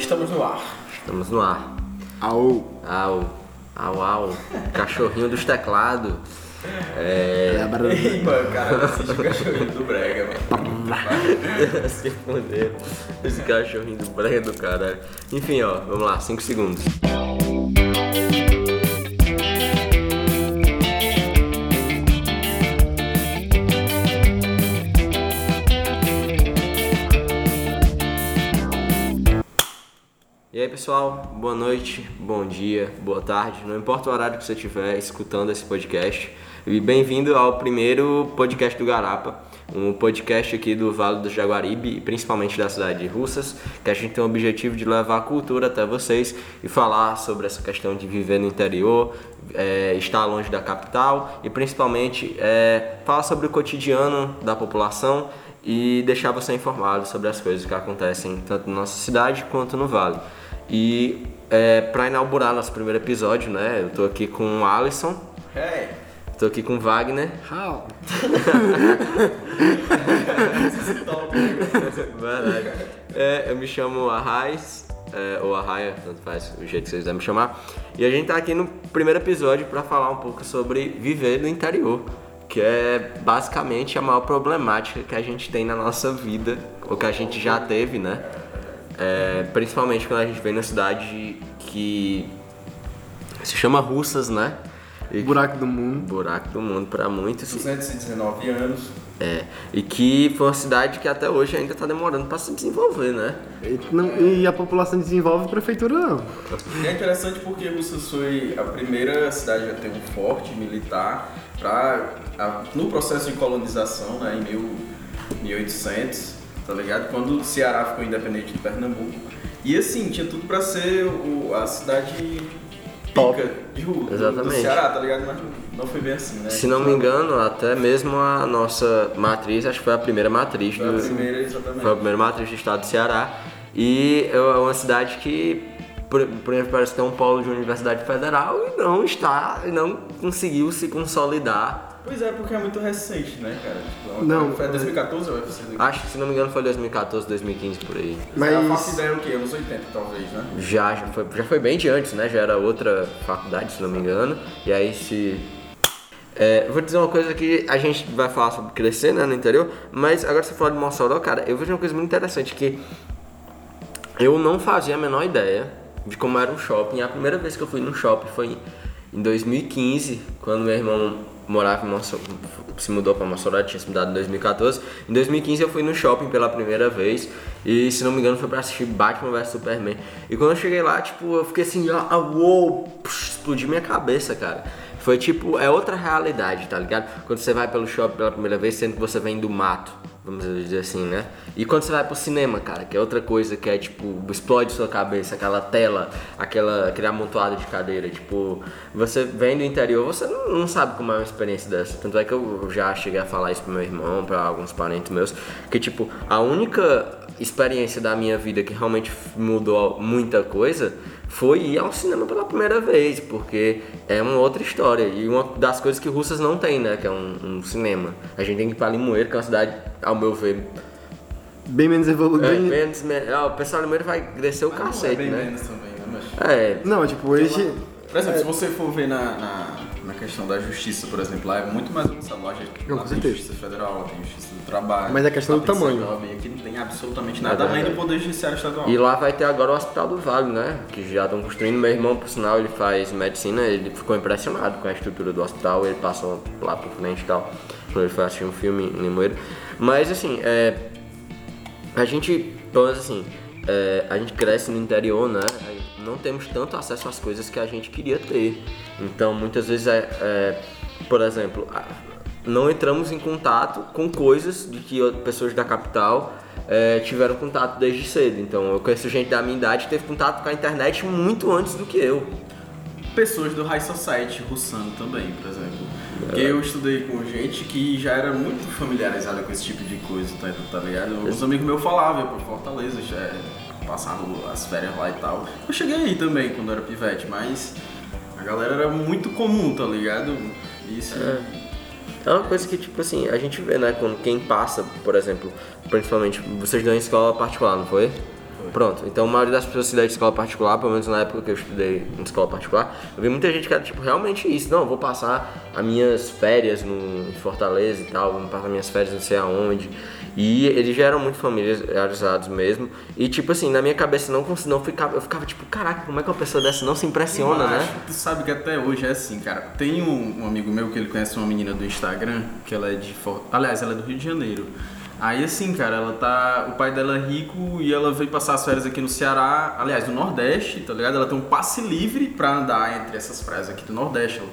Estamos no ar. Estamos no ar. Au. Au, au, au. Cachorrinho dos teclados. É. Ei, mano, cara, assiste o cachorrinho do Brega, mano. Se fuder. Esse cachorrinho do brega do caralho. Enfim, ó, vamos lá, 5 segundos. Pessoal, boa noite, bom dia, boa tarde, não importa o horário que você estiver escutando esse podcast. E bem-vindo ao primeiro podcast do Garapa, um podcast aqui do Vale do Jaguaribe e principalmente da cidade de Russas, que a gente tem o objetivo de levar a cultura até vocês e falar sobre essa questão de viver no interior, é, estar longe da capital e principalmente é, falar sobre o cotidiano da população e deixar você informado sobre as coisas que acontecem tanto na nossa cidade quanto no Vale. E é, para inaugurar nosso primeiro episódio, né, eu tô aqui com o Alisson, Hey, tô aqui com o Wagner, How? Verdade. É, eu me chamo Arraiz, é, ou Arraia, tanto faz o jeito que vocês quiserem me chamar. E a gente tá aqui no primeiro episódio para falar um pouco sobre viver no interior, que é basicamente a maior problemática que a gente tem na nossa vida, ou que a gente já teve, né? É, principalmente quando a gente vem na cidade que se chama Russas, né? E Buraco do mundo. buraco do mundo para muitos. 219 anos. É, e que foi uma cidade que até hoje ainda tá demorando para se desenvolver, né? E, não- e a população desenvolve, a prefeitura não. E é interessante porque Russas foi a primeira cidade a ter um forte militar pra, a- no processo de colonização, né, em mil- 1800, tá ligado? Quando o Ceará ficou independente de Pernambuco. E assim, tinha tudo pra ser o- a cidade Top. pica de rua, do- do Exatamente. Ceará, tá ligado? Mas não foi bem assim, né? Se não me engano, até mesmo a nossa matriz, acho que foi a primeira matriz Foi a do. primeira, exatamente. Foi a primeira matriz do estado do Ceará. E é uma cidade que, por, por exemplo, parece ter um polo de universidade federal e não está, e não conseguiu se consolidar. Pois é, porque é muito recente, né, cara? Tipo, Não, Foi 2014 ou UFC? Acho que, se não me engano, foi 2014, 2015 por aí. Mas... Mas- faço ideia o quê? Anos 80, talvez, né? Já, já, foi, já foi bem de antes, né? Já era outra faculdade, se não me engano. E aí se. É, vou dizer uma coisa que a gente vai falar sobre crescer né, no interior, mas agora você falou de Mossoró, cara, eu vejo uma coisa muito interessante que eu não fazia a menor ideia de como era um shopping. A primeira vez que eu fui num shopping foi em 2015, quando meu irmão morava em Mossoró, se mudou para Mossoró, tinha se mudado em 2014. Em 2015 eu fui no shopping pela primeira vez e, se não me engano, foi para assistir Batman vs Superman. E quando eu cheguei lá, tipo, eu fiquei assim, ah, uou, psh, explodiu minha cabeça, cara. Foi tipo, é outra realidade, tá ligado? Quando você vai pelo shopping pela primeira vez, sendo que você vem do mato, vamos dizer assim, né? E quando você vai pro cinema, cara, que é outra coisa que é tipo, explode sua cabeça, aquela tela, aquela, aquele amontoado de cadeira, tipo, você vem do interior, você não, sabe como é uma experiência dessa. Tanto é que eu já cheguei a falar isso pro meu irmão, pra alguns parentes meus, que tipo, a única experiência da minha vida que realmente mudou muita coisa foi ir ao cinema pela primeira vez, porque é uma outra história. E uma das coisas que Russas não tem, né? Que é um, um cinema. A gente tem que ir pra Limoeiro, que é uma cidade, ao meu ver, Bem menos evoluído. é, menos, men- ah, o pessoal Limoeiro vai crescer o Mas não cacete, é bem né? menos também, né, mas... É, Não, tipo, hoje. Por exemplo, se você for ver na, na, na questão da justiça, por exemplo, lá é muito mais avançado. Lá, já- Não, lá com tem justiça federal, lá tem justiça do trabalho. Mas é questão lá do tamanho. Aqui não tem absolutamente nada É além do poder judiciário estadual. E lá vai ter agora o Hospital do Vale, né? Que já estão construindo. Meu irmão, por sinal, ele faz medicina, ele ficou impressionado com a estrutura do hospital, ele passou lá por frente e tal. Quando ele foi assistir um filme em Limoeiro. Mas assim, é, a gente, pelo menos assim, é, a gente cresce no interior, né? Não temos tanto acesso às coisas que a gente queria ter. Então, muitas vezes, é, é, por exemplo, não entramos em contato com coisas de que pessoas da capital é, tiveram contato desde cedo. Então, eu conheço gente da minha idade que teve contato com a internet muito antes do que eu. Pessoas do High Society russano também, por exemplo. Porque eu estudei com gente que já era muito familiarizada com esse tipo de coisa, tá, tá ligado? Os amigos meus falavam, pra Fortaleza, já é, passava as férias lá e tal. Eu cheguei aí também quando era pivete, mas a galera era muito comum, tá ligado? Isso. É uma coisa que, tipo assim, a gente vê, né? Quando quem passa, por exemplo, principalmente, vocês dão escola particular, não foi? Pronto, então a maioria das pessoas se dá de escola particular, pelo menos na época que eu estudei em escola particular, eu vi muita gente que era tipo realmente isso, não, eu vou passar as minhas férias no, em Fortaleza e tal, vou passar minhas férias não sei aonde. E eles já eram muito familiarizados mesmo. E tipo assim, na minha cabeça não, não ficava, eu ficava tipo, caraca, como é que uma pessoa dessa não se impressiona, né? Tu sabe que até hoje é assim, cara. Tem um, um amigo meu que ele conhece uma menina do Instagram, que ela é de. Aliás, ela é do Rio de Janeiro. Aí assim, cara, ela tá. O pai dela é rico e ela veio passar as férias aqui no Ceará, aliás, no Nordeste, tá ligado? Ela tem um passe livre pra andar entre essas praias aqui do Nordeste. Ela,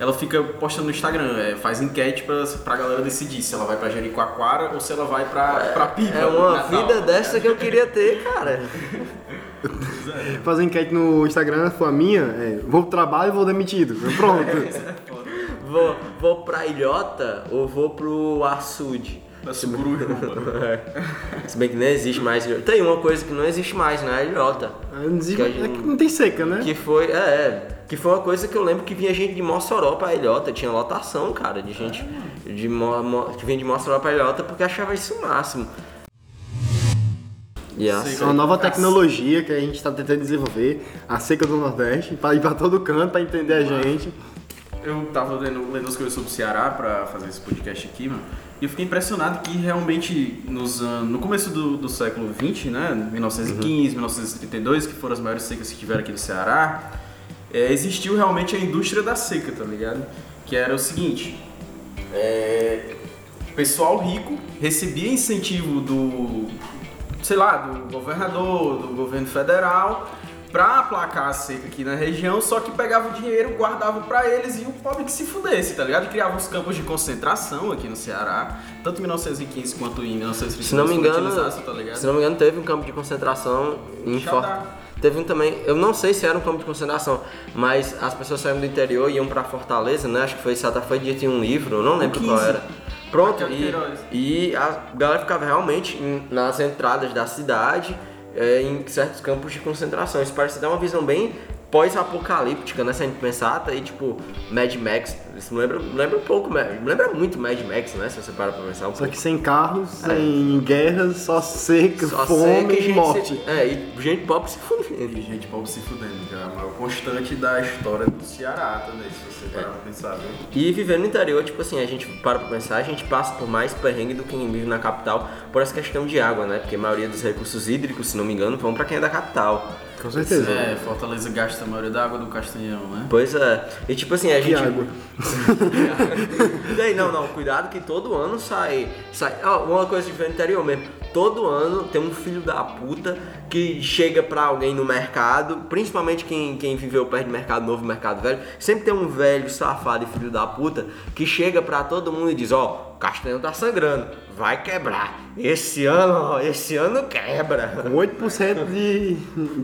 ela fica postando no Instagram, é, faz enquete pra, pra galera decidir se ela vai pra Jericoacoara ou se ela vai pra, pra Pipa. É uma Natal, vida dessa que eu queria ter, cara. Fazer enquete no Instagram, foi a minha, é, vou pro trabalho e vou demitido. Pronto. Vou, vou pra Ilhota ou vou pro açude? Da Suburubamba. É. Se bem que não existe mais. Tem uma coisa que não existe mais, né? A Ilhota. Não existe- Que a é gente- que não tem seca, né? Que foi, é, é, que foi uma coisa que eu lembro que vinha gente de Mossoró pra Ilhota, tinha lotação, cara, de gente de Mo- Mo- que vinha de Mossoró pra Ilhota porque achava isso o máximo. E É assim, uma nova tecnologia que a gente está tentando desenvolver, a seca do Nordeste, para ir para todo canto, para entender a gente. Eu tava lendo, lendo as coisas sobre o Ceará pra fazer esse podcast aqui, mano. E eu fiquei impressionado que realmente nos, no começo do, do século XX, né? 1915, 1932, que foram as maiores secas que tiveram aqui no Ceará, é, existiu realmente a indústria da seca, tá ligado? Que era o seguinte. É, pessoal rico recebia incentivo do, sei lá, do governador, do governo federal, pra aplacar a seca aqui na região, só que pegava o dinheiro, guardava pra eles e o pobre que se fudesse, tá ligado? Criava uns campos de concentração aqui no Ceará, tanto em 1915 quanto em 1932. se não me engano, tá ligado? se não me engano, teve um campo de concentração em Já Fort... dá. Teve um também, eu não sei se era um campo de concentração, mas as pessoas saíam do interior e iam pra Fortaleza, né? Acho que foi até foi dito em um livro, eu não lembro 15. qual era. Pronto, Raquel e, e a galera ficava realmente nas entradas da cidade, é, em certos campos de concentração. Isso parece dar uma visão bem pós-apocalíptica, né? Se a gente pensar, tá aí tipo Mad Max, isso me lembra, me lembra um pouco, me lembra muito Mad Max, né? Se você para pra pensar um Só pouco. que sem carros, sem guerras, só seca, Só fome seca e gente morte. se- é, e gente pobre se fudendo. E gente pobre se fudendo, que é a maior constante da história do Ceará também, se você parar pra pensar, viu? E viver no interior, tipo assim, a gente para pra pensar, a gente passa por mais perrengue do que quem vive na capital por essa questão de água, né? Porque a maioria dos recursos hídricos, se não me engano, vão pra quem é da capital. Com certeza. É, Fortaleza gasta a maioria da água do Castanhão, né? Pois é. E tipo assim, a Que gente. água. E daí, não, não, cuidado que todo ano sai. sai ó, uma coisa de viver no interior mesmo. Todo ano tem um filho da puta que chega pra alguém no mercado, principalmente quem, quem viveu perto do mercado novo, mercado velho, sempre tem um velho safado e filho da puta que chega pra todo mundo e diz, ó, o castanho tá sangrando, vai quebrar. Esse ano, ó, esse ano quebra. Com 8% de,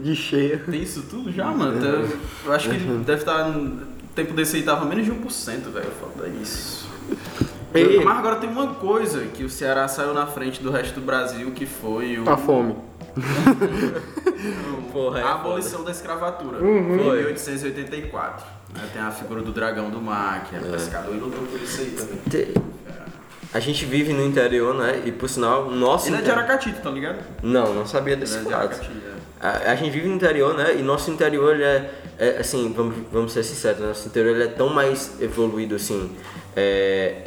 de cheia. Tem isso tudo já, mano? Tá- Eu acho que ele deve estar. No tempo desse aí tava menos de 1%, velho. Foda isso. E- Mas agora tem uma coisa que o Ceará saiu na frente do resto do Brasil, que foi o, A fome. Porra, é a foda. abolição da escravatura. Uhum. Em Foi. 1884. né? Tem a figura do dragão do mar, que era pescador e lutou por isso aí também. Te- A gente vive no interior, né? E por sinal, nosso Ele é de Aracati, tá ligado? Não, não sabia Ele desse é de fato. Aracati, é. A, a gente vive no interior, né? E nosso interior, ele é, é, assim, vamos, vamos ser sinceros, né? nosso interior ele é tão mais evoluído, assim. é,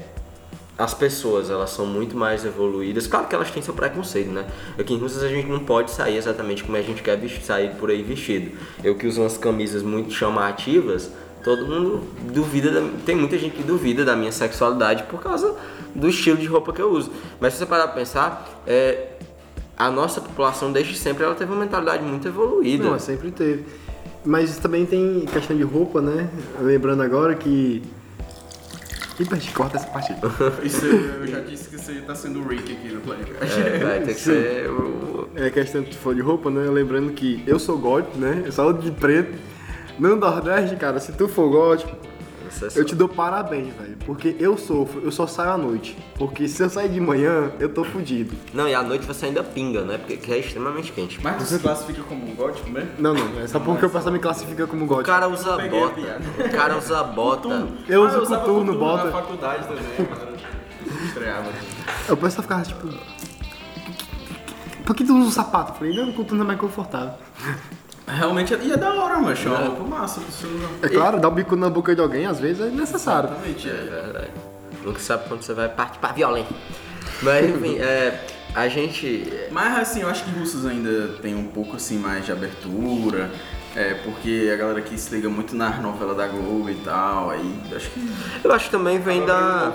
as pessoas, elas são muito mais evoluídas. Claro que elas têm seu preconceito, né? Aqui em Russas a gente não pode sair exatamente como a gente quer sair por aí vestido. Eu que uso umas camisas muito chamativas, todo mundo duvida, da- tem muita gente que duvida da minha sexualidade por causa do estilo de roupa que eu uso. Mas se você parar pra pensar, é, a nossa população desde sempre ela teve uma mentalidade muito evoluída. Não, sempre teve. Mas também tem questão de roupa, né? Lembrando agora que. Peraí, corta essa parte. aí. Isso eu já disse que você tá sendo o Rick aqui no podcast. É, vai ter que Sim. ser o. É questão de for de roupa, né? Lembrando que eu sou gótico, né? Eu sou de preto. No Nordeste, cara, se tu for gótico, eu te dou parabéns, velho. Porque eu sofro, eu só saio à noite. Porque se eu sair de manhã, eu tô fudido. Não, e à noite você ainda pinga, né? Porque que é extremamente quente. Mas tu se classifica como um gótico mesmo? Não, não, é só porque o pessoal me classifica como O gótico. cara usa bota. O cara usa bota. Eu Ah, uso usava coturno, bota. na faculdade também, cara. Estreava. O pessoal ficava tipo. por que tu usa um sapato? Eu falei, não, com tudo é mais confortável. Realmente ia da hora, mas é uma roupa massa. É claro, dar um bico na boca de alguém às vezes é necessário. Exatamente, É é. verdade. Nunca sabe quando você vai partir pra violência. Mas enfim, é, a gente. Mas assim, eu acho que Russos ainda tem um pouco assim mais de abertura. É, porque a galera aqui se liga muito nas novelas da Globo e tal, aí acho que. Eu acho que também vem da.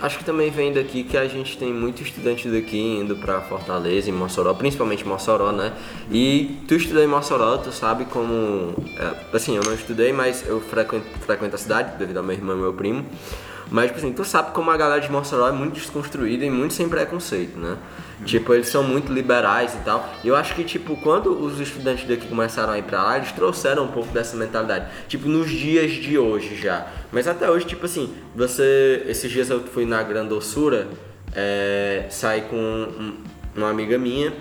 Acho que também vem daqui que a gente tem muito estudante daqui indo pra Fortaleza, em Mossoró, principalmente Mossoró, né? E tu estudou em Mossoró, tu sabe como. é, assim, eu não estudei, mas eu frequento, frequento a cidade devido ao meu irmão e meu primo. Mas, tipo assim, tu sabe como a galera de Mossoró é muito desconstruída e muito sem preconceito, né? Tipo, eles são muito liberais e tal. E eu acho que, tipo, quando os estudantes daqui começaram a ir pra lá, eles trouxeram um pouco dessa mentalidade. Tipo, nos dias de hoje já. Mas até hoje, tipo assim, você. Esses dias eu fui na Grandossura, é, saí com um- uma amiga minha.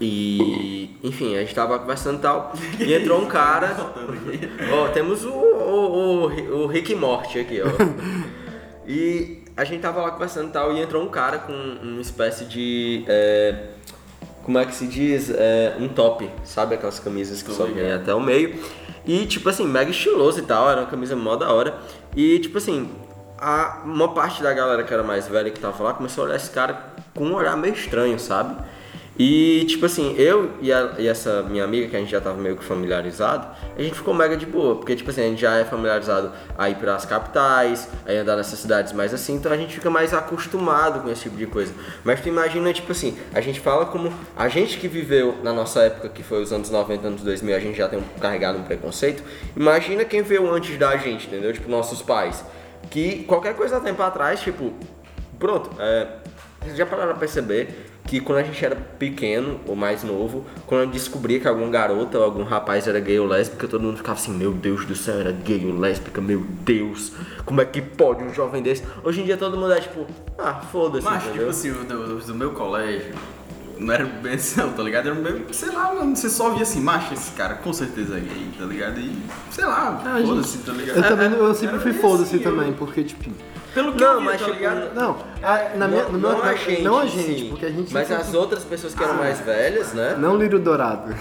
E, enfim, a gente tava conversando e tal. E entrou um cara. Ó, temos o, o, o, o Rick Morty aqui, ó. E a gente tava lá conversando e tal, e entrou um cara com uma espécie de. é, como é que se diz? É, um top, sabe? Aquelas camisas que Tô só vem ligado. até o meio. E, tipo assim, mega estiloso e tal, era uma camisa mó da hora. E, tipo assim, a, uma parte da galera que era mais velha que tava lá começou a olhar esse cara com um olhar meio estranho, sabe? E, tipo assim, eu e, a- e essa minha amiga, que a gente já tava meio que familiarizado, a gente ficou mega de boa, porque, tipo assim, a gente já é familiarizado a ir pras capitais, a ir andar nessas cidades mais assim, então a gente fica mais acostumado com esse tipo de coisa. Mas tu imagina, tipo assim, a gente fala como a gente que viveu na nossa época, que foi os anos 90, anos 2000, a gente já tem um, carregado um preconceito, imagina quem veio antes da gente, entendeu? Tipo, nossos pais. Que qualquer coisa há tempo atrás, tipo, pronto, é, vocês já pararam pra perceber que quando a gente era pequeno ou mais novo, quando gente descobria que algum garoto ou algum rapaz era gay ou lésbica, todo mundo ficava assim, meu Deus do céu, era gay ou lésbica, meu Deus, como é que pode um jovem desse? Hoje em dia todo mundo é tipo, ah, foda-se, Mas, tipo entendeu? assim, o do, do meu colégio, não era bem assim, não, tá ligado? Era meio, sei lá, mano, você só via assim, macho, esse cara com certeza é gay, tá ligado? E, sei lá, Ah, foda-se, tá ligado? Eu também, eu sempre Era fui foda-se assim, eu- também, porque, tipo. Pelo que Não, eu via, mas tá tipo, ligado? Não, a- na minha, no meu, não a gente, não a gente, sim, porque a gente. mas as outras pessoas que eram mais velhas, né? Não Lírio Dourado.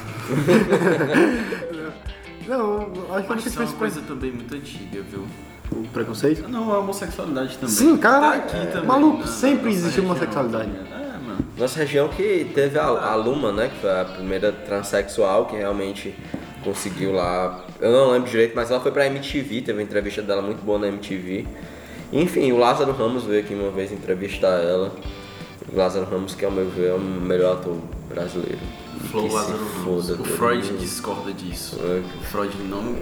não, acho que Mas isso é uma coisa também muito antiga, viu? o preconceito. Não, a homossexualidade também. Sim, cara, Tá aqui também, maluco, na- na sempre nossa existiu homossexualidade. ligado? É, mano. Nossa região que teve a, a Luma, né? Que foi a primeira transexual que realmente conseguiu lá. Eu não lembro direito, mas ela foi pra MTV, teve uma entrevista dela muito boa na MTV. Enfim, o Lázaro Ramos veio aqui uma vez entrevistar ela. O Lázaro Ramos, que ao meu ver é o melhor ator brasileiro. Flow Lázaro Ramos. O Freud mundo. discorda disso. É. O Freud não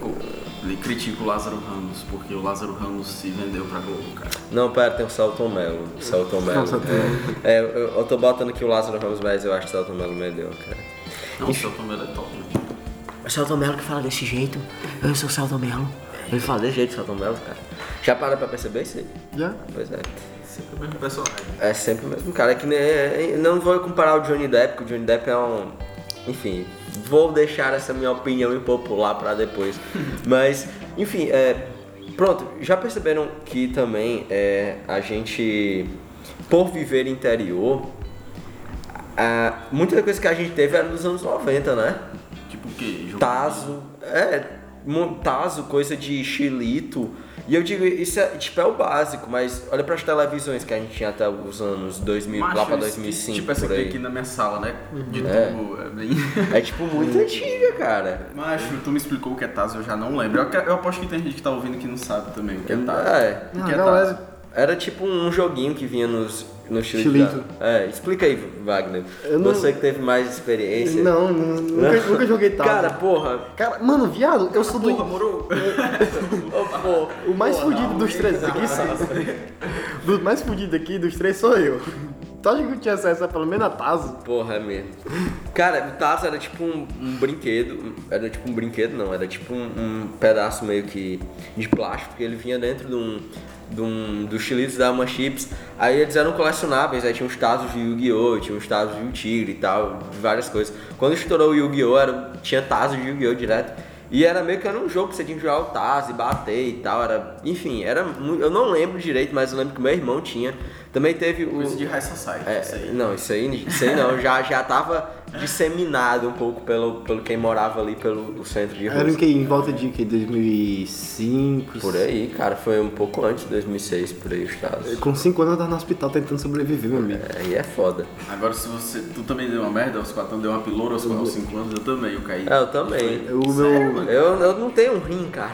ele critica o Lázaro Ramos, porque o Lázaro Ramos se vendeu pra Globo, cara. Não, pera, tem o Celton Mello. O Celton Mello. É, é, eu, eu tô botando aqui o Lázaro Ramos, mas eu acho que o Celton Mello melhor, cara. Não, o Celton Mello é top, né? O Celton Mello que fala desse jeito. Eu sou o Celton Mello. Ele fala desse jeito, Celton Mello, cara. Já para pra perceber isso? aí? Já? Pois é. Sempre o mesmo personagem. É sempre o mesmo cara. É que nem, é- não vou comparar o Johnny Depp, porque o Johnny Depp é um. Enfim, vou deixar essa minha opinião impopular pra depois. Mas, enfim, é. Pronto, já perceberam que também é, a gente, por viver interior, a, muita coisa que a gente teve era dos anos 90, né? Tipo o quê? Jogo Tazo, é, mo- Tazo, coisa de chilito. E eu digo, isso é, tipo, é o básico, mas olha pras televisões que a gente tinha até os anos 2000, Macho, lá pra isso- 2005, Tipo essa por aqui, aqui na minha sala, né? De É. tubo. É bem... É tipo muito antiga, cara. Macho, tu me explicou o que é Tazo, eu já não lembro. Eu, eu aposto que tem gente que tá ouvindo que não sabe também o que é Tazo. É, O Não, que é não, Tazo? Era tipo um joguinho que vinha nos, no chilito. Chilito. É, explica aí, Wagner. Eu não- Você que teve mais experiência. Não, nu- nunca, nunca joguei tal. Cara, porra. Cara, mano, viado, eu sou do. Porra, moro? Ô, pô. O mais fudido dos três aqui, sim. Do mais fudido aqui dos três sou eu. Tu acha que eu tinha acesso a pelo menos a Tazo? Porra, é mesmo. Cara, o Tazo era tipo um, um brinquedo. Era tipo um brinquedo, não. Era tipo um, um pedaço meio que de plástico que ele vinha dentro de um. De um, dos chilitos da Alma Chips, aí eles eram colecionáveis, aí tinha uns tazos de Yu-Gi-Oh!, tinha uns tazos de Tigre e tal, várias coisas. Quando estourou o Yu-Gi-Oh! Tinha tazos de Yu-Gi-Oh! direto. E era meio que era um jogo que você tinha que jogar o tazo e bater e tal. Era, enfim, era eu não lembro direito, mas eu lembro que meu irmão tinha. Também teve o. Coisa de High Society. É, isso aí. Não, isso aí, isso aí não, já, já tava disseminado um pouco pelo, pelo quem morava ali pelo centro de Era Rússia. em que? Em volta de que? 2005? Por aí, cara, foi um pouco antes de 2006, por aí os Estados. Com 5 anos eu tava no hospital tentando sobreviver, meu amigo. Aí é foda. Agora, se você. Tu também deu uma merda, aos 4 anos deu uma piloura, aos 5 anos eu também, eu caí. É, eu também. O meu. Eu, eu não tenho rim, cara.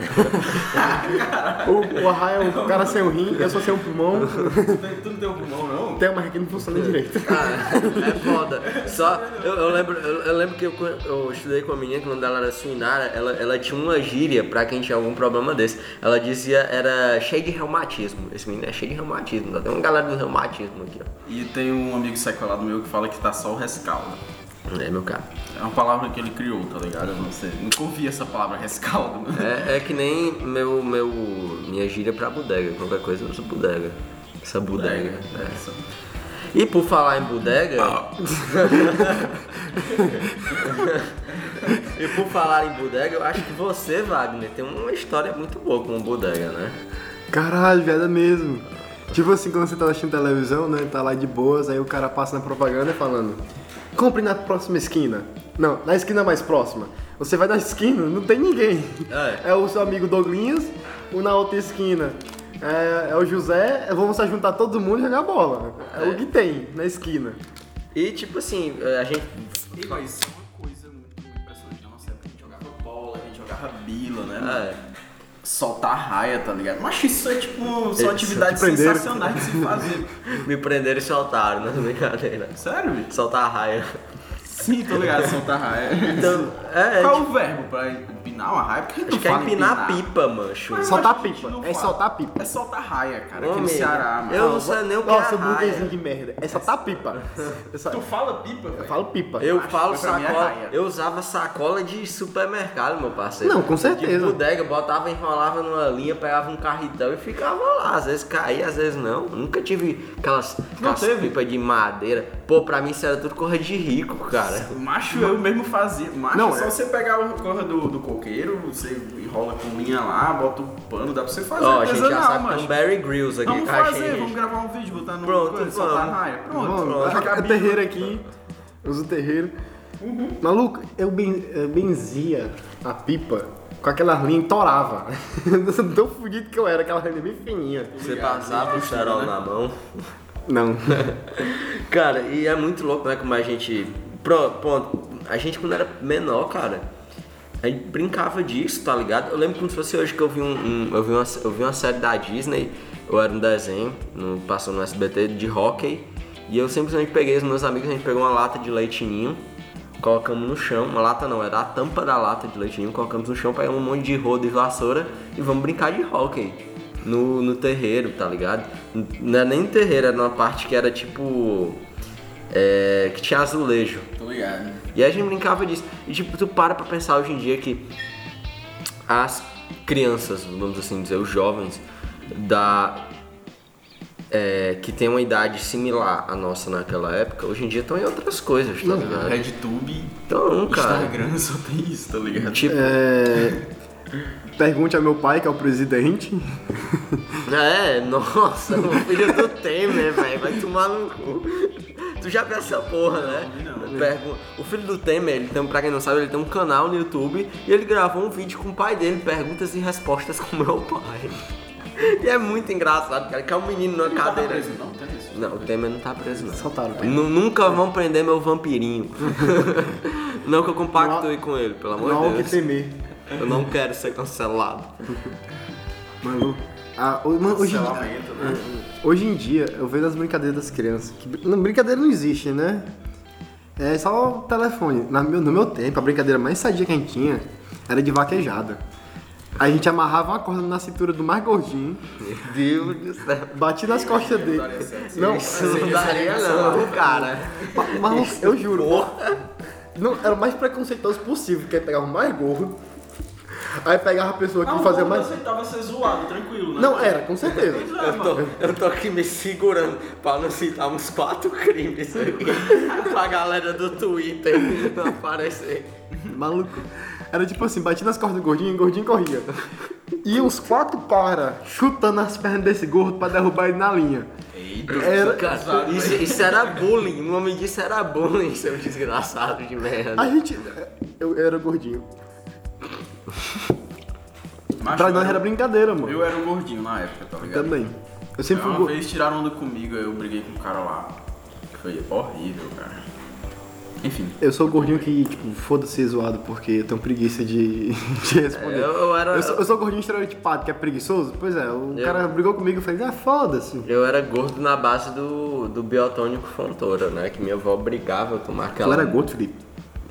O, o Arraia é um cara sem um rim, eu só sem um pulmão. Tu, tu não tem um pulmão, não? Tem uma que não funciona direito. Cara, é foda. Só, eu, eu lembro, eu, eu lembro que eu, eu estudei com uma menina que quando ela era suinara, ela, ela tinha uma gíria pra quem tinha algum problema desse. Ela dizia, era cheio de reumatismo. Esse menino é cheio de reumatismo. Tem uma galera do reumatismo aqui, ó. E tem um amigo sequelado meu que fala que tá só o rescaldo. É, meu cara. É uma palavra que ele criou, tá ligado? Eu não sei. Nunca ouvi essa palavra rescaldo. né? É, é que nem meu, meu, minha gíria pra bodega. Qualquer coisa eu uso bodega. Essa bodega. é. Essa. E por falar em bodega. e por falar em bodega, eu acho que você, Wagner, tem uma história muito boa com bodega, né? Caralho, viado é mesmo. Tipo assim, quando você tá assistindo televisão, né? Tá lá de boas, aí o cara passa na propaganda falando: compre na próxima esquina. Não, na esquina mais próxima. Você vai na esquina, não tem ninguém. É. É o seu amigo Douglinhas, o na outra esquina. É, é o José, vamos se juntar todo mundo e jogar bola. É, o que tem na esquina. E tipo assim, a gente. E, mas isso é uma coisa muito, muito impressionante. Na nossa época a gente jogava bola, a gente jogava bila, né? É. Soltar raia, tá ligado? Mas isso é tipo, são atividades te prenderam. sensacionais de se fazer. Me prenderam e soltaram, não é brincadeira. Sério, bicho? Soltar a raia. Sim, tô ligado, soltar raia. Então, é. Qual é tipo, o verbo pra empinar uma raia? Porque a gente acho que é fala empinar pipa, mancho. Mas Soltar a gente pipa, não é fala. soltar pipa. É soltar raia, cara. Aqui no Ceará, mano. Eu não sei nem o que Nossa, é burguesinho raia. de merda. É soltar pipa. Eu, só- Tu fala pipa, eu falo pipa. Eu Acho falo que pra mim é sacola. raia. eu usava sacola de supermercado, meu parceiro. Não, com certeza. De bodega, botava, enrolava numa linha, pegava um carritão e ficava lá. Às vezes caía, às vezes não. Nunca tive aquelas, aquelas teve? pipas de madeira. Pô, pra mim isso era tudo corra de rico, cara. Macho, eu mesmo fazia. Macho, Não, só é- você pegar a corra do, do coqueiro, você enrola com linha lá, bota o pano, dá pra você fazer. Ó, a gente já sabe que tem macho. um Barry Grills aqui Vamos a fazer, gente. vamos gravar um vídeo, botar no Pronto, coisa, soltar a raia. Pronto, Mano, pronto. é Jogar terreiro aqui, uso terreiro. Maluco, eu, ben, eu benzia a pipa com aquelas linhas e torava. Tão fudido que eu era, aquela linha bem fininha. Você passava o cerol né? na mão. Não. Cara, e é muito louco, né? Como a gente. Pronto, ponto. A gente quando era menor, cara, a gente brincava disso, tá ligado? Eu lembro como se fosse hoje que eu vi um, um- eu, vi uma, eu vi uma série da Disney, ou era um desenho, no, passou no SBT de hockey, e eu simplesmente peguei os meus amigos, a gente pegou uma lata de leitinho, colocamos no chão, uma lata não, era a tampa da lata de leitinho, colocamos no chão, pegamos um monte de rodo e vassoura e vamos brincar de hockey. No, no terreiro, tá ligado? Não era nem terreiro, era numa parte que era tipo. É, que tinha azulejo. Tô ligado. E aí a gente brincava disso. E tipo, tu para pra pensar hoje em dia que as crianças, vamos assim dizer, os jovens da é, que tem uma idade similar à nossa naquela época, hoje em dia estão em outras coisas, tá ligado? RedTube, Então, cara. Instagram só tem isso, tá ligado? Tipo, É, pergunte ao meu pai, que é o presidente. é, nossa, o filho do Temer, velho, vai tomar no cu. Tu já viu essa porra, né? Pergu- O filho do Temer, ele tem, pra quem não sabe, ele tem um canal no YouTube e ele gravou um vídeo com o pai dele, perguntas e respostas com o meu pai. E é muito engraçado, cara, que é um menino Ele tá cadeira. preso, não? Isso. Não, o Temer não tá preso, não. Soltaram o Nu- Nunca vão prender meu vampirinho. não que eu compactue com ele, pelo amor Não há o de que Deus. temer. Eu não quero ser cancelado. Maluco. Ah, hoje, em dia- Cancelamento, né? hoje em dia, eu vejo as brincadeiras das crianças. Que, brincadeira não existe, né? É só o telefone. Na meu- no meu tempo, a brincadeira mais sadia que a gente tinha era de vaquejada. A gente amarrava uma corda na cintura do mais gordinho, Meu Deus do céu. batia nas costas dele. Não, Isso não daria não, cara. ma- maluco, eu juro. Não, era o mais preconceituoso possível, que é pegar o mais gordo. Aí pegava a pessoa que Não, fazia mais. aceitava ser zoado, tranquilo, né? Não, era, com certeza. É, Eu tô, eu tô aqui me segurando pra não citar uns quatro crimes aqui pra galera do Twitter não aparecer. Maluco. Era tipo assim, batia nas costas do gordinho e o gordinho corria. E os quatro para chutando as pernas desse gordo pra derrubar ele na linha. Eita, Era- Cara, isso, isso era bullying. O nome disso era bullying, seu desgraçado de merda. A gente. Eu, eu era gordinho. Macho, Pra nós era- era brincadeira, mano. Eu era o gordinho na época, tá ligado? Também. Eu sempre fui Uma vez tiraram onda comigo, eu briguei com um cara lá. Foi horrível, cara. Enfim. Eu sou o gordinho que, tipo, foda-se zoado, porque eu tenho preguiça de, de responder. Eu, eu era. Eu sou, eu sou o gordinho estereotipado, que é preguiçoso? Pois é, o Eu- cara brigou comigo e falei, ah, foda-se. Eu era gordo na base do, do biotônico Fontoura, né? Que minha avó obrigava a tomar Tu aquela. era gordo, Felipe?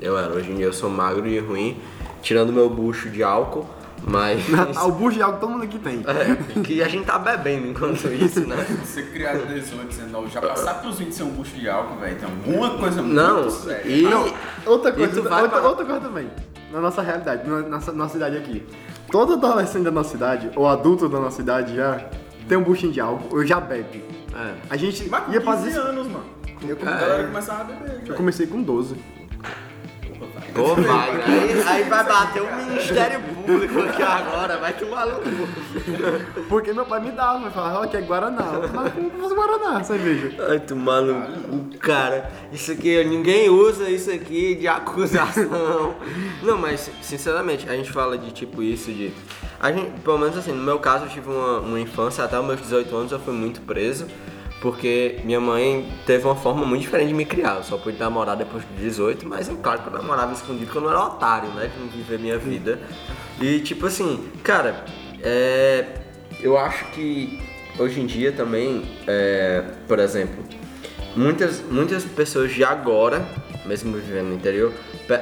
Eu era. Hoje em dia eu sou magro e ruim, tirando meu bucho de álcool, mas. Ah, o bucho de algo todo mundo aqui tem. É, que a gente tá bebendo enquanto isso, né? Você criar 18, 19, já passar pros 20 ser um bucho de álcool, velho, tem alguma coisa Não, muito séria. e. Não, outra E coisa, outra, pra- outra coisa também. Na nossa realidade, na nossa, nossa cidade aqui. Todo adolescente da nossa cidade, ou adulto da nossa cidade já, tem um buchinho de álcool, ou já bebe. É. A gente Mas com ia 15 fazer isso. anos, mano. Eu, começava a beber, eu comecei com 12. Pô, vai, aí, aí vai bater o Ministério Público aqui agora, vai tomar no cu. Porque meu pai me dava, vai falar, ó, que é Guaraná. Eu falava, mas Guaraná, cerveja. Ai, tomar no cu, cara. Isso aqui, ninguém usa isso aqui de acusação. Não, mas, sinceramente, a gente fala de tipo isso, de. A gente, pelo menos assim, no meu caso, eu tive uma, uma infância, até os meus 18 anos eu fui muito preso. Porque minha mãe teve uma forma muito diferente de me criar. Eu só pude namorar depois de 18, mas é claro que eu namorava escondido porque eu não era otário, né? Que não vivia minha vida. E tipo assim, cara, é, eu acho que hoje em dia também, é, por exemplo, muitas, muitas pessoas de agora, mesmo vivendo no interior,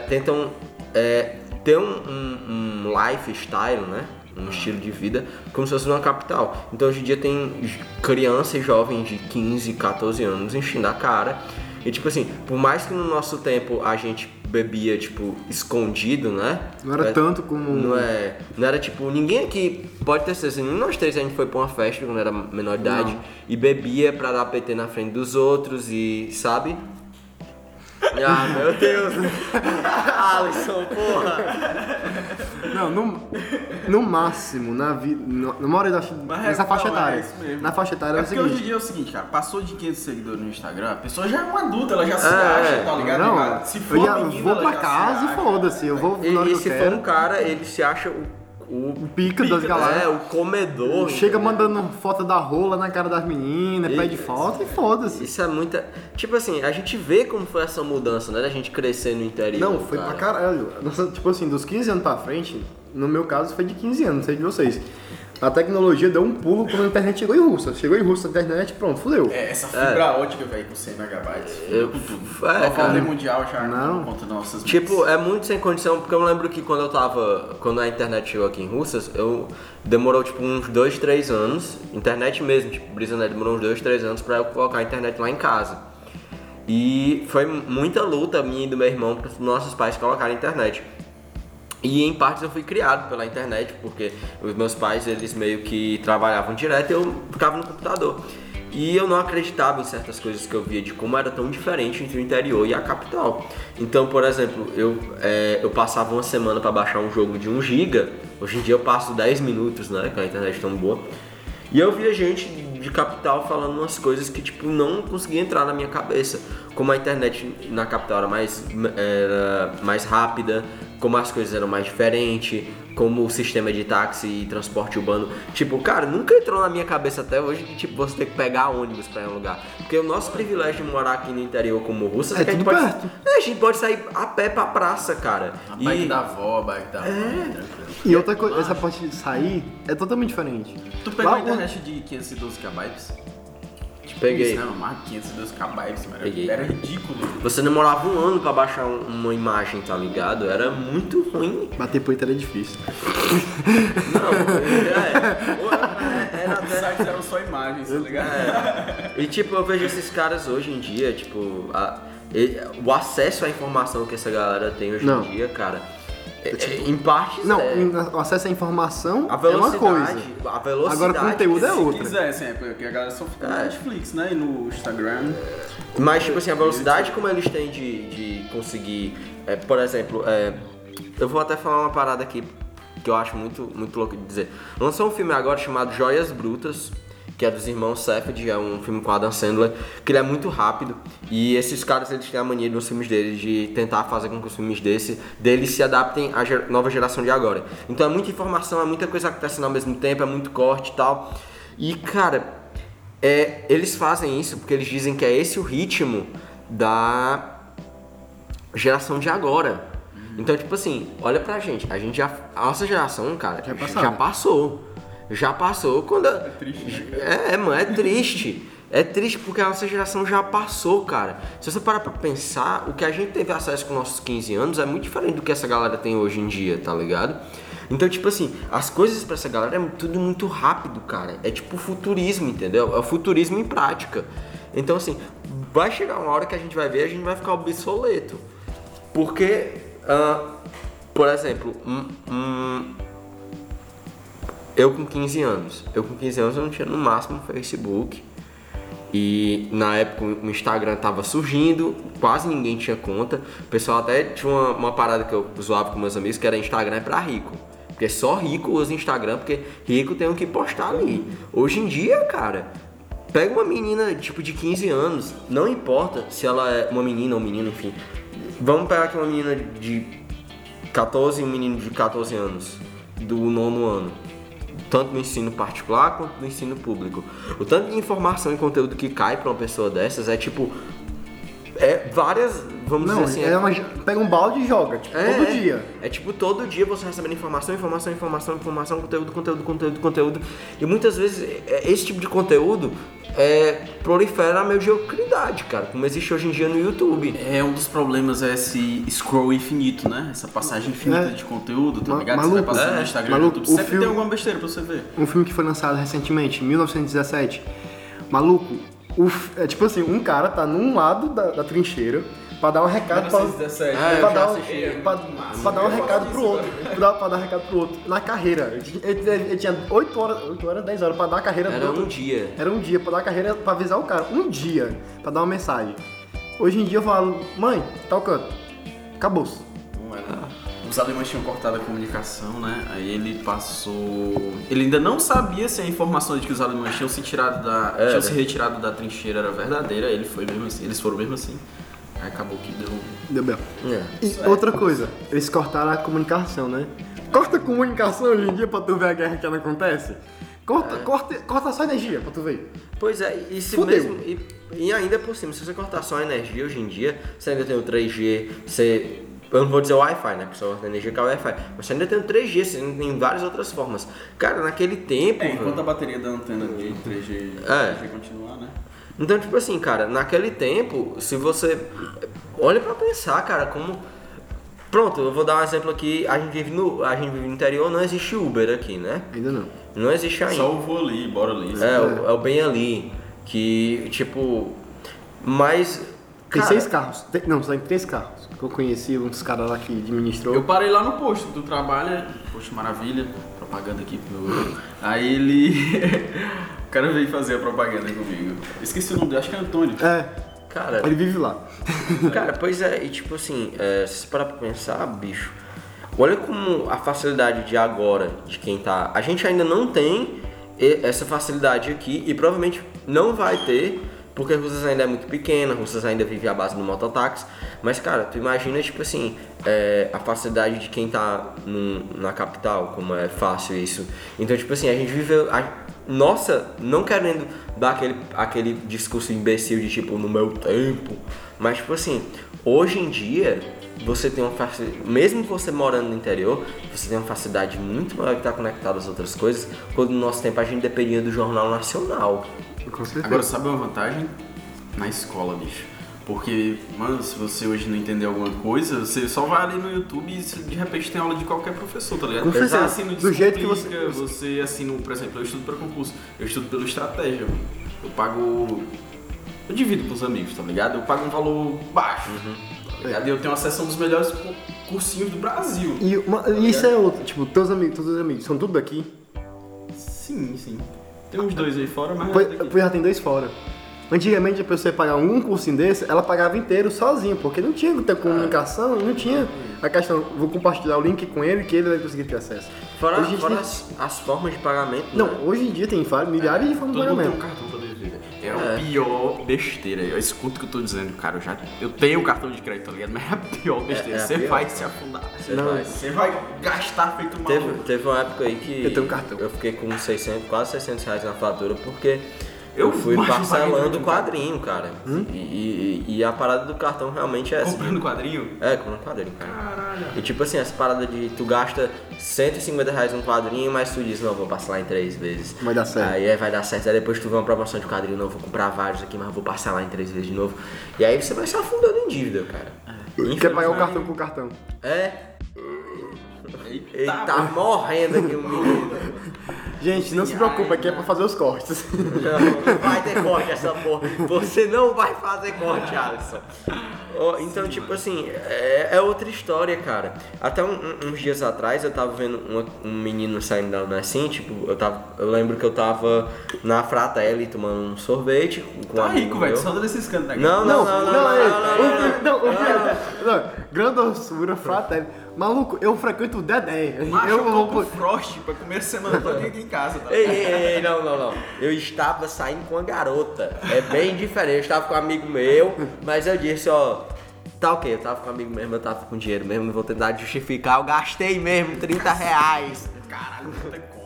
tentam é, ter um, um, um lifestyle, né? Um estilo de vida como se fosse numa capital. Então hoje em dia tem j- criança e jovens de 15, 14 anos enchendo a cara. E tipo assim, por mais que no nosso tempo a gente bebia, tipo, escondido, né? Não era É- tanto como. não é. Não era tipo, ninguém aqui pode ter certeza, nenhum nós três a gente foi pra uma festa quando era menor de idade e bebia pra dar PT na frente dos outros e. sabe? Ah, meu Deus! Alisson, porra! Não, no, no máximo, na vida. Na maioria das. Mas é- Nessa faixa não, é etária. isso mesmo. na faixa etária É é o porque hoje em seguinte. dia é o seguinte, cara, passou de 500 seguidores no Instagram, a pessoa já é uma adulta, ela já se É, acha, tá ligado? Não, ligado? Se for eu já menina, vou pra casa e foda-se. Eu vou E, hora e se for um cara, ele se acha o. o O pica das é, galáxias. o comedor. Chega entendeu? mandando foto da rola na cara das meninas, E- pede foto e foda-se. Isso é muita. Tipo assim, a gente vê como foi essa mudança, né? Da gente crescer no interior. Não, foi pra caralho. Nossa, tipo assim, dos 15 anos pra frente, no meu caso foi de 15 anos, não sei de vocês. A tecnologia deu um pulo quando a internet chegou em Rússia. Chegou em Rússia a internet, pronto, fudeu. É, essa fibra ótica, velho, com 100 megabytes. Eu- é, cara. mundial já Não. nossas Tipo, é muito sem condição, porque eu lembro que quando eu tava. Quando a internet chegou aqui em Russas, eu demorou tipo uns 2, 3 anos, internet mesmo, tipo, Brisanet demorou uns 2, 3 anos pra eu colocar a internet lá em casa. E foi muita luta minha e do meu irmão pros nossos pais colocarem a internet. E em partes eu fui criado pela internet, porque os meus pais, eles meio que trabalhavam direto e eu ficava no computador. E eu não acreditava em certas coisas que eu via de como era tão diferente entre o interior e a capital. Então, por exemplo, eu, é, eu passava uma semana para baixar um jogo de 1 GB, hoje em dia eu passo 10 minutos, né, com a internet tão boa. E eu via gente de capital falando umas coisas que, tipo, não conseguia entrar na minha cabeça. Como a internet na capital era mais, era mais rápida, como as coisas eram mais diferentes, como o sistema de táxi e transporte urbano. Tipo, cara, nunca entrou na minha cabeça até hoje que, tipo, você tem que pegar ônibus pra ir um lugar. Porque o nosso privilégio de morar aqui no interior como Russas É que a gente tudo pode... perto. É, a gente pode sair a pé pra praça, cara. A E- bike da avó, a bike da É. mãe, tranquilo. E outra coisa, essa parte de sair é totalmente diferente. Tu pegou Lá a o- internet de 512 KB? Tipo Peguei. Isso, não, 512 KB, mano. Peguei. Era ridículo. Você demorava um ano pra baixar um- uma imagem, tá ligado? Era muito ruim. Bater poeta era difícil. Não, é. Era Os até. sites eram só imagens, tá ligado? É. E tipo, eu vejo esses caras hoje em dia, tipo, a- e- o acesso à informação que essa galera tem hoje Não. em dia, cara, é- é- em partes Não, é. em- o acesso à informação A é uma velocidade, coisa. a velocidade. Agora, o conteúdo é que- Se outra. quiser, assim, é porque a galera só fica no É. Netflix, né? E no Instagram. Mas, tipo assim, a velocidade como eles têm de, de conseguir, é, por exemplo, é, eu vou até falar uma parada aqui que eu acho muito, muito louco de dizer. Lançou um filme agora chamado Joias Brutas, que é dos irmãos Safed, é um filme com Adam Sandler, que ele é muito rápido e esses caras eles têm a mania nos filmes deles de tentar fazer com que os filmes desse, deles se adaptem à ger nova geração de agora. Então é muita informação, é muita coisa acontecendo ao mesmo tempo, é muito corte e tal. E cara, é, eles fazem isso porque eles dizem que é esse o ritmo da geração de agora. Então, tipo assim, olha pra gente, a gente já. A nossa geração, cara, já, já passou. Já passou quando. É triste. Né? É, mano, é triste. É triste porque a nossa geração já passou, cara. Se você parar pra pensar, o que a gente teve acesso com nossos 15 anos é muito diferente do que essa galera tem hoje em dia, tá ligado? Então, tipo assim, as coisas pra essa galera é tudo muito rápido, cara. É tipo futurismo, entendeu? É o futurismo em prática. Então, assim, vai chegar uma hora que a gente vai ver, a gente vai ficar obsoleto. Porque, uh, por exemplo, um, um, eu com 15 anos. Eu com 15 anos eu não tinha no máximo Facebook. E na época o Instagram tava surgindo, quase ninguém tinha conta. O pessoal até tinha uma, uma parada que eu zoava com meus amigos que era Instagram é pra rico. Porque só rico usa Instagram, porque rico tem o que postar ali. Hoje em dia, cara, pega uma menina tipo de 15 anos, não importa se ela é uma menina ou um menino, enfim. Vamos pegar aqui uma menina de 14 e um menino de 14 anos, do nono ano tanto no ensino particular quanto no ensino público. O tanto de informação e conteúdo que cai para uma pessoa dessas é tipo é várias, vamos Não, dizer assim. É uma, pega um balde e joga, tipo, é, todo dia. É tipo todo dia você recebendo informação, informação, informação, informação, conteúdo, conteúdo, conteúdo, conteúdo. E muitas vezes é, esse tipo de conteúdo é, prolifera a mediocridade, cara, como existe hoje em dia no YouTube. É, um dos problemas é esse scroll infinito, né? Essa passagem infinita É. de conteúdo, tá Ma- ligado? maluco, você vai passando é. no Instagram, Maluco, no YouTube, o sempre filme- tem alguma besteira pra você ver. Um filme que foi lançado recentemente, em 1917. Maluco, o é tipo assim, um cara tá num lado da, da trincheira pra dar um recado pra, 1917. Ah, pra dar, um, assisti. pra, pra dar um recado pro outro. Pra, dar- pra dar um recado pro outro. Na carreira. Ele, ele- ele tinha 8 horas, 8 horas, 10 horas pra dar a carreira pro Era outro. um dia. Era um dia pra dar a carreira, pra avisar o cara. Um dia pra dar uma mensagem. Hoje em dia eu falo, mãe, tal canto. Acabou-se. Não era. Os alemães tinham cortado a comunicação, né? Aí ele passou. Ele ainda não sabia se a informação de que os alemães tinham se tirado da. Era. tinham se retirado da trincheira era verdadeira, ele foi mesmo assim. Eles foram mesmo assim. Aí acabou que deu. Deu bem. É. E outra coisa, eles cortaram a comunicação, né? Corta a comunicação hoje em dia pra tu ver a guerra que ela acontece. Corta, corta, corta só a energia pra tu ver. Pois é, e se Fudeu. mesmo. E, e ainda por cima, se você cortar só a energia hoje em dia, você ainda tem o 3G, você. Eu não vou dizer Wi-Fi, né? Porque só a energia que é o Wi-Fi. Mas você ainda tem o 3G, você ainda tem várias outras formas. Cara, naquele tempo. É, enquanto a bateria da antena de 3G, É. 3G continuar, né? Então, tipo assim, cara, naquele tempo, se você. Olha pra pensar, cara, como. Pronto, eu vou dar um exemplo aqui. A gente vive no, a gente vive no interior, não existe Uber aqui, né? Ainda não. Não existe ainda. Só o vou ali, bora ali. É, o, é o bem ali. Que, tipo. Mas. Tem cara, seis carros. Tem- não, só tem três carros. Eu conheci uns caras lá que administrou. Eu parei lá no posto do trabalho, posto maravilha, propaganda aqui pro meu. Aí ele. o cara veio fazer a propaganda comigo. Esqueci o nome dele, acho que é Antônio. É, Cara, ele vive lá. cara, pois é, e tipo assim, é, se você parar pra pensar, bicho, olha como a facilidade de agora, de quem tá. A gente ainda não tem essa facilidade aqui e provavelmente não vai ter, porque Russas ainda é muito pequena, Russas ainda vive à base do mototáxi. Mas, cara, tu imagina, tipo assim, é, a facilidade de quem tá num- na capital, como é fácil isso. Então, tipo assim, a gente vive. a- nossa, não querendo dar aquele, aquele discurso imbecil de tipo, no meu tempo. Mas, tipo assim, hoje em dia, você tem uma facilidade. Mesmo você morando no interior, você tem uma facilidade muito maior de estar conectado às outras coisas. Quando no nosso tempo a gente dependia do Jornal Nacional. Agora, sabe uma vantagem? Na escola, bicho. Porque, mano, se você hoje não entender alguma coisa, você só vai ali no YouTube e de repente tem aula de qualquer professor, tá ligado? Você assina Do jeito que você- você assina, por exemplo, eu estudo para concurso, eu estudo pelo estratégia, mano. eu pago. Eu divido com os amigos, tá ligado? Eu pago um valor baixo. Tá ligado? E eu tenho acesso a um dos melhores cu- cursinhos do Brasil. E, uma- e isso é outro, tipo, teus amigos, todos os amigos, são tudo daqui? Sim, sim. Tem uns dois aí fora, mas. Pois é pois já tem dois fora. Antigamente a pessoa ia pagar um cursinho desse, ela pagava inteiro sozinha, porque não tinha muita comunicação, não tinha a questão, vou compartilhar o link com ele que ele vai conseguir ter acesso. Fora, Hoje a gente fora as, as formas de pagamento. Não, né? hoje em dia tem milhares de formas de Todo mundo tem um pagamento. cartão pra dívida. É, É. a pior besteira. Eu escuto o que eu tô dizendo, cara. Eu, já, eu tenho um cartão de crédito, tá ligado? Mas é a pior besteira. é a Você pior. vai se afundar. Você Não, vai. Você vai gastar feito um Teve, maluco. teve uma época aí que Eu tenho um cartão. eu fiquei com 600, quase 600 reais na fatura porque Eu fui parcelando o quadrinho, cara. Hum? E, e- e a parada do cartão realmente é essa. Comprando quadrinho? É, comprando quadrinho, cara. Caralho. E tipo assim, essa parada de tu gasta 150 reais num quadrinho, mas tu diz, não, vou parcelar em três vezes. Vai dar certo. Aí é, vai dar certo. Aí depois tu vê uma promoção de quadrinho, não, vou comprar vários aqui, mas vou parcelar em três vezes de novo. E aí você vai se afundando em dívida, cara. Quer pagar o cartão com o cartão. É. Ele Eita, tá morrendo aqui o menino. Gente, não se preocupe, aqui é pra fazer os cortes. Não, não vai ter corte essa porra. Você não vai fazer corte, Alisson. Então, tipo assim, é, é outra história, cara. Até um- um- uns dias atrás eu tava vendo uma- um menino saindo da Unessim, tipo, eu tava. Eu lembro que eu tava na Fratelli tomando um sorvete com com um Tá amigo rico, velho. Só desses cantos daqui. Não, não, não, não, não, é- não, não, não, o- não, o- não, Grandossura, fraterno. Maluco, eu frequento o Dedé. Macho, eu eu vou tô com Frost pra comer a semana toda aqui em casa, tá? Ei, ei, ei, não, não, não. Eu estava saindo com uma garota. É bem diferente. Eu estava com um amigo meu, mas eu disse, ó. Tá ok, eu tava com um amigo mesmo, eu tava com dinheiro mesmo, não vou tentar justificar. Eu gastei mesmo 30 reais. Caralho, não tem bicho.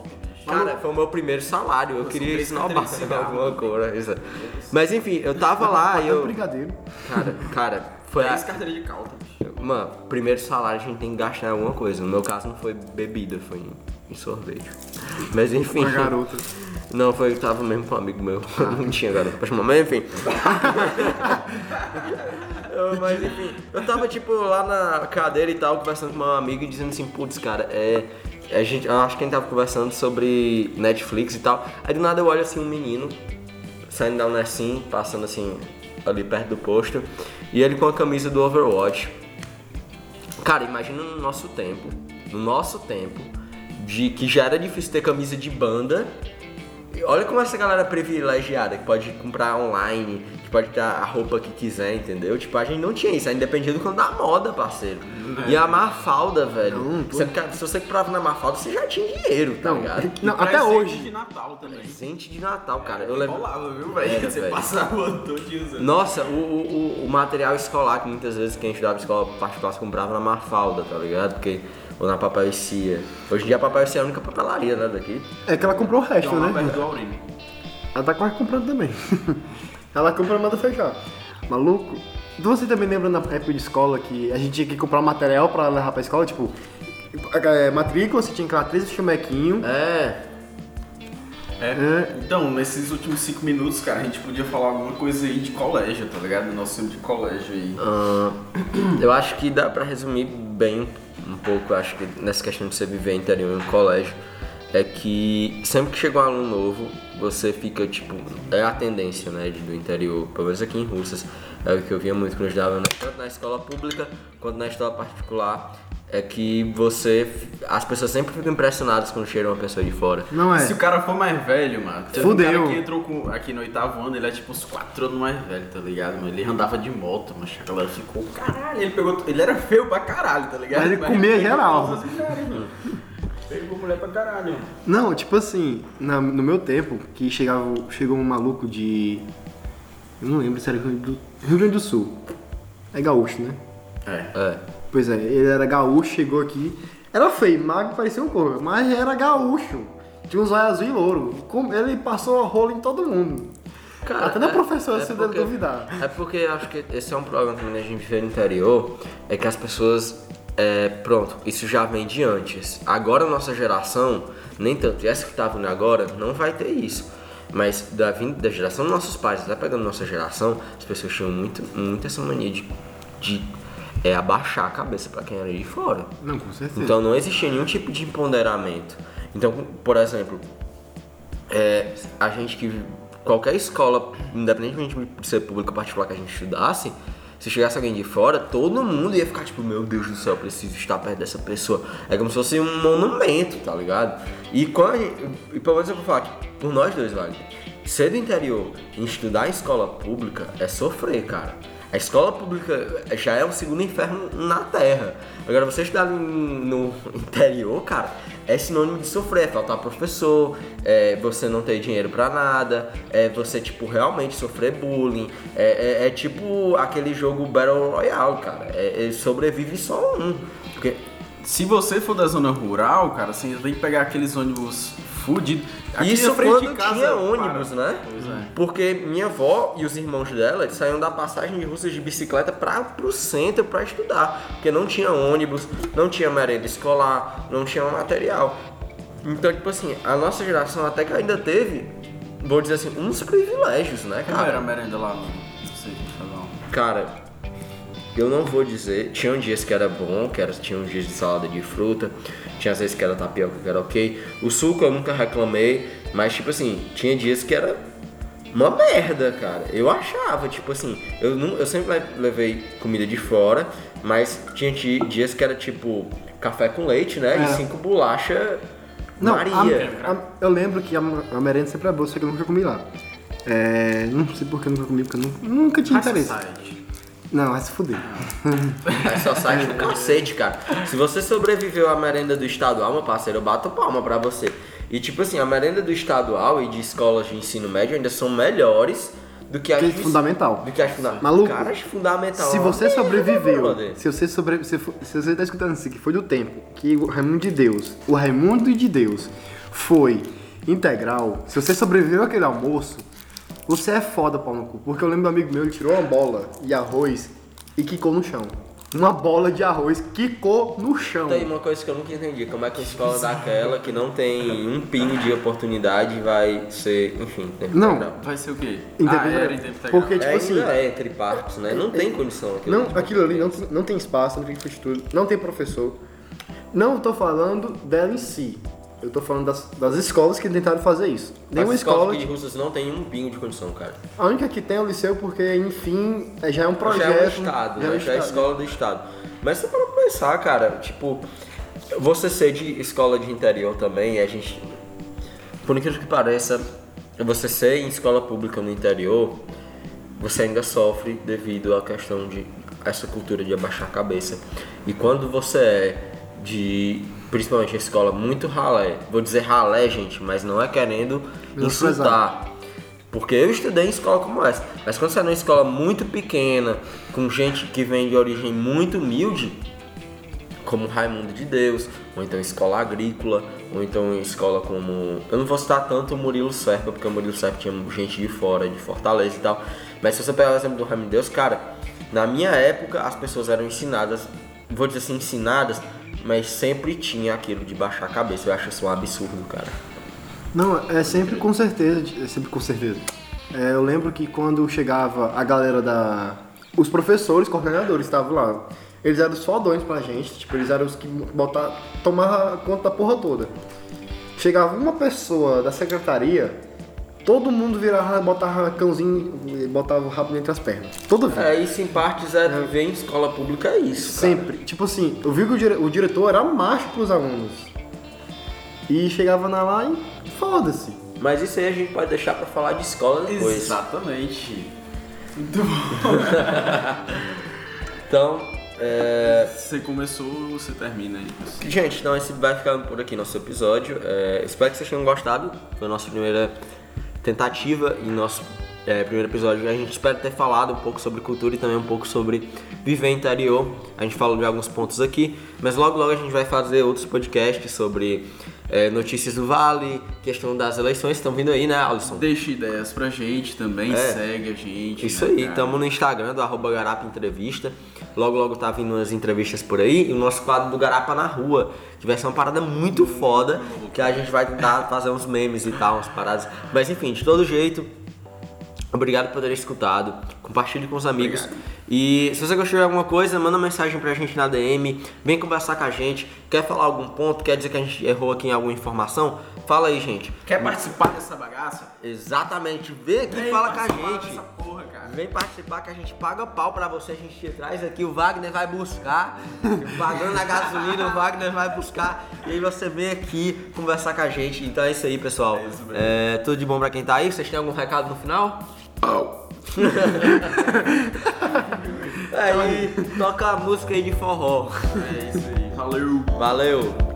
Cara, foi o meu primeiro salário. Eu queria três esnobar alguma coisa. Mas enfim, eu tava lá e eu. brigadeiro. Cara, cara, foi a. Três carteiras de calda. Mano, primeiro salário a gente tem que gastar em alguma coisa. No meu caso não foi bebida, foi em, em sorvete. Mas enfim. Com a garota. Não, foi eu tava mesmo com um amigo meu. Não tinha garota pra chamar, mas enfim. Eu- mas enfim, eu tava tipo lá na cadeira e tal, conversando com meu amigo e dizendo assim, putz, cara, é. A gente, eu acho que a gente tava conversando sobre Netflix e tal. Aí do nada eu olho assim um menino saindo da Unessim, passando assim ali perto do posto, e ele com a camisa do Overwatch. Cara, imagina no nosso tempo, no nosso tempo, de que já era difícil ter camisa de banda. Olha como essa galera privilegiada, que pode comprar online, pode ter a roupa que quiser, entendeu? Tipo, a gente não tinha isso, ainda dependia do quando da moda, parceiro. E a Mafalda, velho. Não, você, se você comprava na Mafalda, você já tinha dinheiro, tá Não, ligado? não, E até presente hoje. de Natal também. Presente de Natal, cara. Eu lembro. Rolava, viu, Era, velho? Você velho. passava o todo usando. Nossa, o, o, o- o material escolar que muitas vezes quem estudava em escola particular se comprava na Mafalda, tá ligado? Porque, ou na Papel e Cia. Hoje em dia a Papel e Cia é a única papelaria, né, daqui. É que ela comprou o resto, Então, né? Ela tá quase comprando também. ela compra e manda fechar. Maluco. Você também lembra na época de escola que a gente tinha que comprar material pra levar pra escola? Tipo, é, matrícula, você tinha que ir lá três chamequinho. É, É. Então, nesses últimos cinco minutos, cara, a gente podia falar alguma coisa aí de colégio, tá ligado? Do nosso tempo de colégio aí. ahn, eu acho que dá pra resumir bem um pouco, acho que nessa questão de você viver interior em um colégio, é que sempre que chega um aluno novo, você fica, tipo, é a tendência, né, de- do interior, pelo menos aqui em Russas, é o que eu via muito quando eu estudava, né, tanto na escola pública quanto na escola particular, é que você, as pessoas sempre ficam impressionadas quando chega uma pessoa de fora. Não é? Se o cara for mais velho, mano. Fudeu. Um cara que entrou com- aqui no oitavo ano, ele é tipo uns quatro anos mais velho, tá ligado? Mano? Ele andava de moto, mas a galera ficou, caralho, ele pegou. Ele era feio pra caralho, tá ligado? Mas ele comia pegou geral. todas as mulheres, mano. Pegou mulher pra caralho. Não, tipo assim, na- no meu tempo, que chegava, chegou um maluco de. Eu não lembro se era Rio Grande do, Rio Grande do Sul. É gaúcho, né? É. É. Pois é, ele era gaúcho, chegou aqui. Era feio, magro, parecia um corpo, mas era gaúcho. Tinha uns olhos azul e louro. Ele passou a rola em todo mundo. Até na professora se deve duvidar. É porque eu acho que esse é um problema também da gente viver no interior, é que as pessoas. É, pronto, isso já vem de antes. Agora a nossa geração, nem tanto, e essa que tá vindo agora, não vai ter isso. Mas da, vin- da geração dos nossos pais, até pegando nossa geração, as pessoas tinham muito, muito essa mania de, de é, abaixar a cabeça pra quem era de fora. Não, com certeza. Então não existia nenhum tipo de empoderamento. Então, por exemplo, é, a gente que. Qualquer escola, independentemente de ser pública ou particular que a gente estudasse, se chegasse alguém de fora, todo mundo ia ficar tipo, meu Deus do céu, preciso estar perto dessa pessoa. É como se fosse um monumento, tá ligado? E quando e pelo menos eu vou falar que por nós dois, Wagner, ser do interior e estudar em escola pública é sofrer, cara. A escola pública já é o segundo inferno na Terra. Agora, você estudar no interior, cara, é sinônimo de sofrer, é faltar professor, é você não ter dinheiro para nada, é você, tipo, realmente sofrer bullying. É, é, é tipo aquele jogo Battle Royale, cara. É, é sobrevive só um. Porque se você for da zona rural, cara, assim, tem que pegar aqueles ônibus fudidos. Isso quando tinha ônibus, para. né? É. Porque minha avó e os irmãos dela saíam da passagem de russas de bicicleta para pro centro para estudar, porque não tinha ônibus, não tinha merenda escolar, não tinha material. Então, tipo assim, a nossa geração até que ainda teve, vou dizer assim, uns privilégios, né, cara? Como era a merenda lá? Não sei, Cara, eu não vou dizer, tinha dias que era bom, que era, tinha dias de salada de fruta, tinha às vezes que era tapioca que era ok. O suco eu nunca reclamei, mas tipo assim, tinha dias que era uma merda, cara. Eu achava, tipo assim, eu, não, eu sempre levei comida de fora, mas tinha dias que era tipo café com leite, né? É. E cinco bolachas Maria. A, a, eu lembro que a, a merenda sempre é boa, só que eu nunca comi lá. É, não sei porque eu nunca comi, porque eu nunca, nunca tinha interesse. Não, vai se fuder. É só sai do cacete, cara. Se você sobreviveu à merenda do estadual, meu parceiro, eu bato palma pra você. E tipo assim, a merenda do estadual e de escolas de ensino médio ainda são melhores do que as que fundamental. Do que as fundamental. Maluco. Cara, as fundamental. Se você sobreviveu, se você sobre, se, se você tá escutando assim, que foi do tempo que o Raimundo de Deus, o Raimundo de Deus foi integral, se você sobreviveu àquele almoço, você é foda, pau no cu. Porque eu lembro do amigo meu, ele tirou uma bola de arroz e quicou no chão. Uma bola de arroz quicou no chão. Tem uma coisa que eu nunca entendi. Como é que uma escola daquela que não tem um pingo de oportunidade vai ser, enfim... Não. Vai ser o quê? Ah, era Porque, tipo é, assim... É, entre partos, né? Não tem condição. Aquilo não, aquilo ali não, não tem espaço, não tem infraestrutura, não tem professor. Não tô falando dela em si. Eu tô falando das, das escolas que tentaram fazer isso. Nenhuma escola. As de russas não tem um pingo de condição, cara. A única que tem é o liceu, porque, enfim, é, já é um projeto. Já é o Estado, já, é, né? já é a escola do Estado. Mas você para pensar, cara, tipo, você ser de escola de interior também, a gente. Por incrível que pareça, você ser em escola pública no interior, você ainda sofre devido à questão de essa cultura de abaixar a cabeça. E quando você é de principalmente a escola muito ralé. Vou dizer ralé, gente, mas não é querendo insultar. Porque eu estudei em escola como essa. Mas quando você é numa escola muito pequena, com gente que vem de origem muito humilde, como Raimundo de Deus, ou então escola agrícola, ou então escola como. Eu não vou citar tanto o Murilo Serpa, porque o Murilo Serpa tinha gente de fora, de Fortaleza e tal. Mas se você pegar o exemplo do Raimundo de Deus, cara, na minha época as pessoas eram ensinadas, vou dizer assim, ensinadas mas sempre tinha aquilo de baixar a cabeça. Eu acho isso um absurdo, cara. Não, é sempre com certeza, é sempre com certeza. É, eu lembro que quando chegava a galera da. Os professores, coordenadores estavam lá. Eles eram só dois pra gente, tipo, eles eram os que botar, tomavam conta da porra toda. Chegava uma pessoa da secretaria, todo mundo virava, botava cãozinho, botava o rabo entre as pernas. Toda vez. É, isso em partes é, é. viver em escola pública é isso. Sempre. Cara. Tipo assim, eu vi que o, dire o diretor era macho pros alunos. E chegava na lá e foda-se. Mas isso aí a gente pode deixar pra falar de escola depois. Exatamente. Muito bom. então, é... Você começou, você termina aí. Gente, então esse vai ficando por aqui nosso episódio. É, espero que vocês tenham gostado. Foi a nossa primeira tentativa em nosso é, primeiro episódio. A gente espera ter falado um pouco sobre cultura e também um pouco sobre viver interior. A gente falou de alguns pontos aqui, mas logo logo a gente vai fazer outros podcasts sobre é, notícias do Vale, questão das eleições estão vindo aí, né, Alisson? Deixa ideias pra gente também, é. segue a gente. Isso né, aí, estamos no Instagram do arroba Garapa Entrevista. Logo, logo tá vindo umas entrevistas por aí. E o nosso quadro do Garapa na Rua, que vai ser uma parada muito foda, que a gente vai tentar fazer uns memes e tal, umas paradas. Mas enfim, de todo jeito, Obrigado por ter escutado. Compartilhe com os amigos. Obrigado. E se você gostou de alguma coisa, manda mensagem pra gente na DM. Vem conversar com a gente. Quer falar algum ponto? Quer dizer que a gente errou aqui em alguma informação? Fala aí, gente. Quer participar dessa bagaça? Exatamente. Vem aqui e fala com a gente. Porra, Vem participar que a gente paga pau pra você. A gente te traz aqui. O Wagner vai buscar. Pagando a gasolina, o Wagner vai buscar. E aí você vem aqui conversar com a gente. Então é isso aí, pessoal. É, isso é tudo de bom pra quem tá aí. Vocês têm algum recado no final? Au. Aí, toca a música aí de forró. É isso aí. Valeu! Valeu!